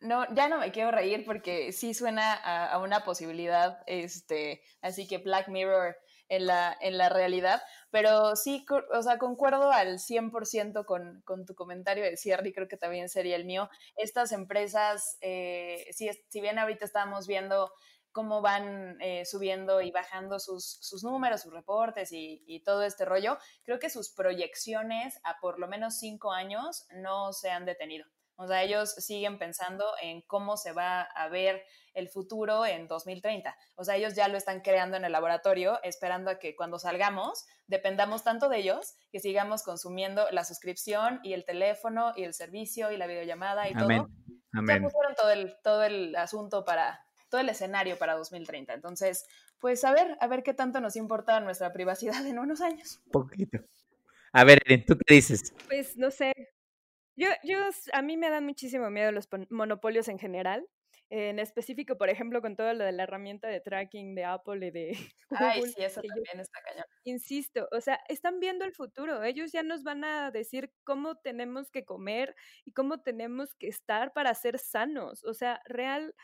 Speaker 3: no, ya no me quiero reír porque sí suena a, a, una posibilidad, este, así que Black Mirror en la, en la realidad, pero sí, o sea, concuerdo al 100% con, con tu comentario de cierre y creo que también sería el mío. Estas empresas, eh, si, si bien ahorita estamos viendo cómo van eh, subiendo y bajando sus, sus números, sus reportes y, y, todo este rollo, creo que sus proyecciones a por lo menos cinco años no se han detenido. O sea, ellos siguen pensando en cómo se va a ver el futuro en 2030. O sea, ellos ya lo están creando en el laboratorio, esperando a que cuando salgamos dependamos tanto de ellos que sigamos consumiendo la suscripción y el teléfono y el servicio y la videollamada y todo. Amén. Ya pusieron todo el, todo el asunto para, todo el escenario para 2030. Entonces, pues a ver, a ver qué tanto nos importa nuestra privacidad en unos años.
Speaker 2: Poquito. A ver, ¿tú qué dices?
Speaker 4: Pues no sé, yo, yo, a mí me dan muchísimo miedo los monopolios en general. En específico, por ejemplo, con todo lo de la herramienta de tracking de Apple y de
Speaker 3: Google. Ay, sí, eso también está cañón.
Speaker 4: Insisto, o sea, están viendo el futuro. Ellos ya nos van a decir cómo tenemos que comer y cómo tenemos que estar para ser sanos. O sea, real,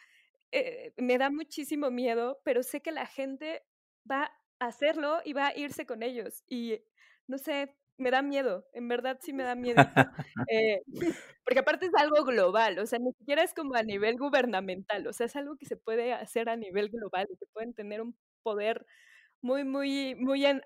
Speaker 4: eh, me da muchísimo miedo, pero sé que la gente va a hacerlo y va a irse con ellos. Y no sé, me da miedo, en verdad sí me da miedo. Eh, porque aparte es algo global, o sea, ni siquiera es como a nivel gubernamental, o sea, es algo que se puede hacer a nivel global y que pueden tener un poder muy, muy, muy a,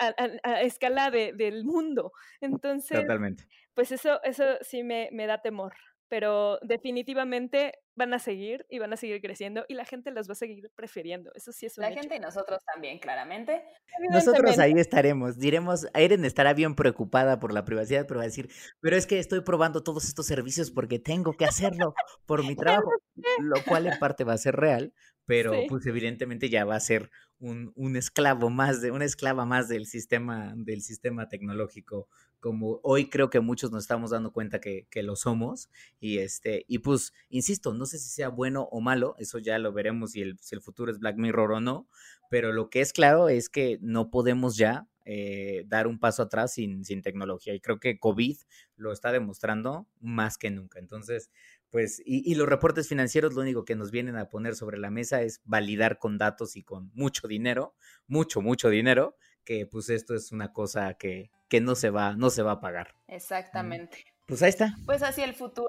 Speaker 4: escala de, del mundo. Entonces,
Speaker 2: Totalmente.
Speaker 4: pues eso, eso sí me, me da temor pero definitivamente van a seguir y van a seguir creciendo y la gente las va a seguir prefiriendo. Eso sí es un
Speaker 3: La gente y nosotros también, claramente.
Speaker 2: Nosotros ahí estaremos. Diremos, Aiden estará bien preocupada por la privacidad, pero va a decir, pero es que estoy probando todos estos servicios porque tengo que hacerlo por mi trabajo, lo cual en parte va a ser real, pero pues evidentemente ya va a ser un, un, esclavo más de, una esclava más del sistema, del sistema tecnológico, como hoy creo que muchos nos estamos dando cuenta que, que, lo somos, y este, y pues, insisto, no sé si sea bueno o malo, eso ya lo veremos si el, si el futuro es Black Mirror o no, pero lo que es claro es que no podemos ya eh, dar un paso atrás sin, sin tecnología. Y creo que COVID lo está demostrando más que nunca. Entonces, pues, y, y, los reportes financieros lo único que nos vienen a poner sobre la mesa es validar con datos y con mucho dinero, mucho, mucho dinero, que pues esto es una cosa que, que no se va, no se va a pagar.
Speaker 3: Exactamente.
Speaker 2: Pues ahí está.
Speaker 3: Pues así el futuro,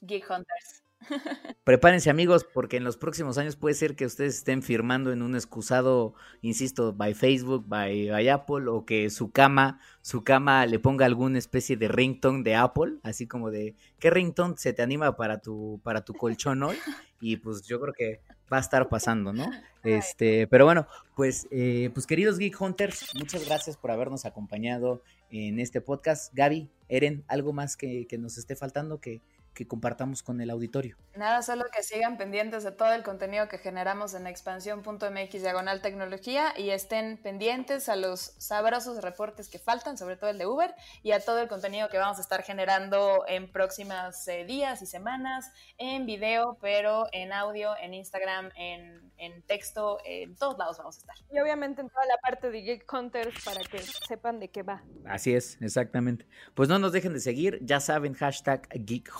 Speaker 3: Geek Hunters.
Speaker 2: Prepárense amigos, porque en los próximos años puede ser que ustedes estén firmando en un excusado, insisto, by Facebook, by, by, Apple, o que su cama, su cama le ponga alguna especie de ringtone de Apple, así como de ¿qué ringtone se te anima para tu, para tu colchón hoy? Y pues yo creo que va a estar pasando, ¿no? Este, pero bueno, pues, eh, pues queridos Geek Hunters, muchas gracias por habernos acompañado en este podcast. Gaby, Eren, ¿algo más que, que nos esté faltando que, que compartamos con el auditorio.
Speaker 3: Nada, solo que sigan pendientes de todo el contenido que generamos en expansión.mx diagonal tecnología y estén pendientes a los sabrosos reportes que faltan, sobre todo el de Uber, y a todo el contenido que vamos a estar generando en próximas eh, días y semanas, en video, pero en audio, en Instagram, en, en, texto, en todos lados vamos a estar.
Speaker 4: Y obviamente en toda la parte de Geek Hunters para que sepan de qué va.
Speaker 2: Así es, exactamente. Pues no nos dejen de seguir, ya saben, hashtag Geek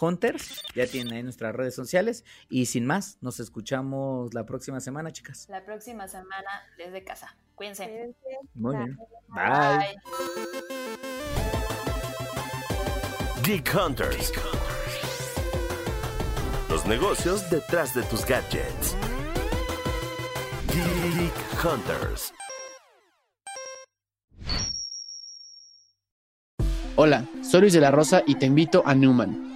Speaker 2: Ya tienen ahí nuestras redes sociales. Y sin más, nos escuchamos la próxima semana, chicas.
Speaker 3: La próxima semana desde casa. Cuídense.
Speaker 2: Muy bien. Bye.
Speaker 1: Geek Hunters. Los negocios detrás de tus gadgets. Geek Hunters.
Speaker 5: Hola, soy Luis de la Rosa y te invito a Newman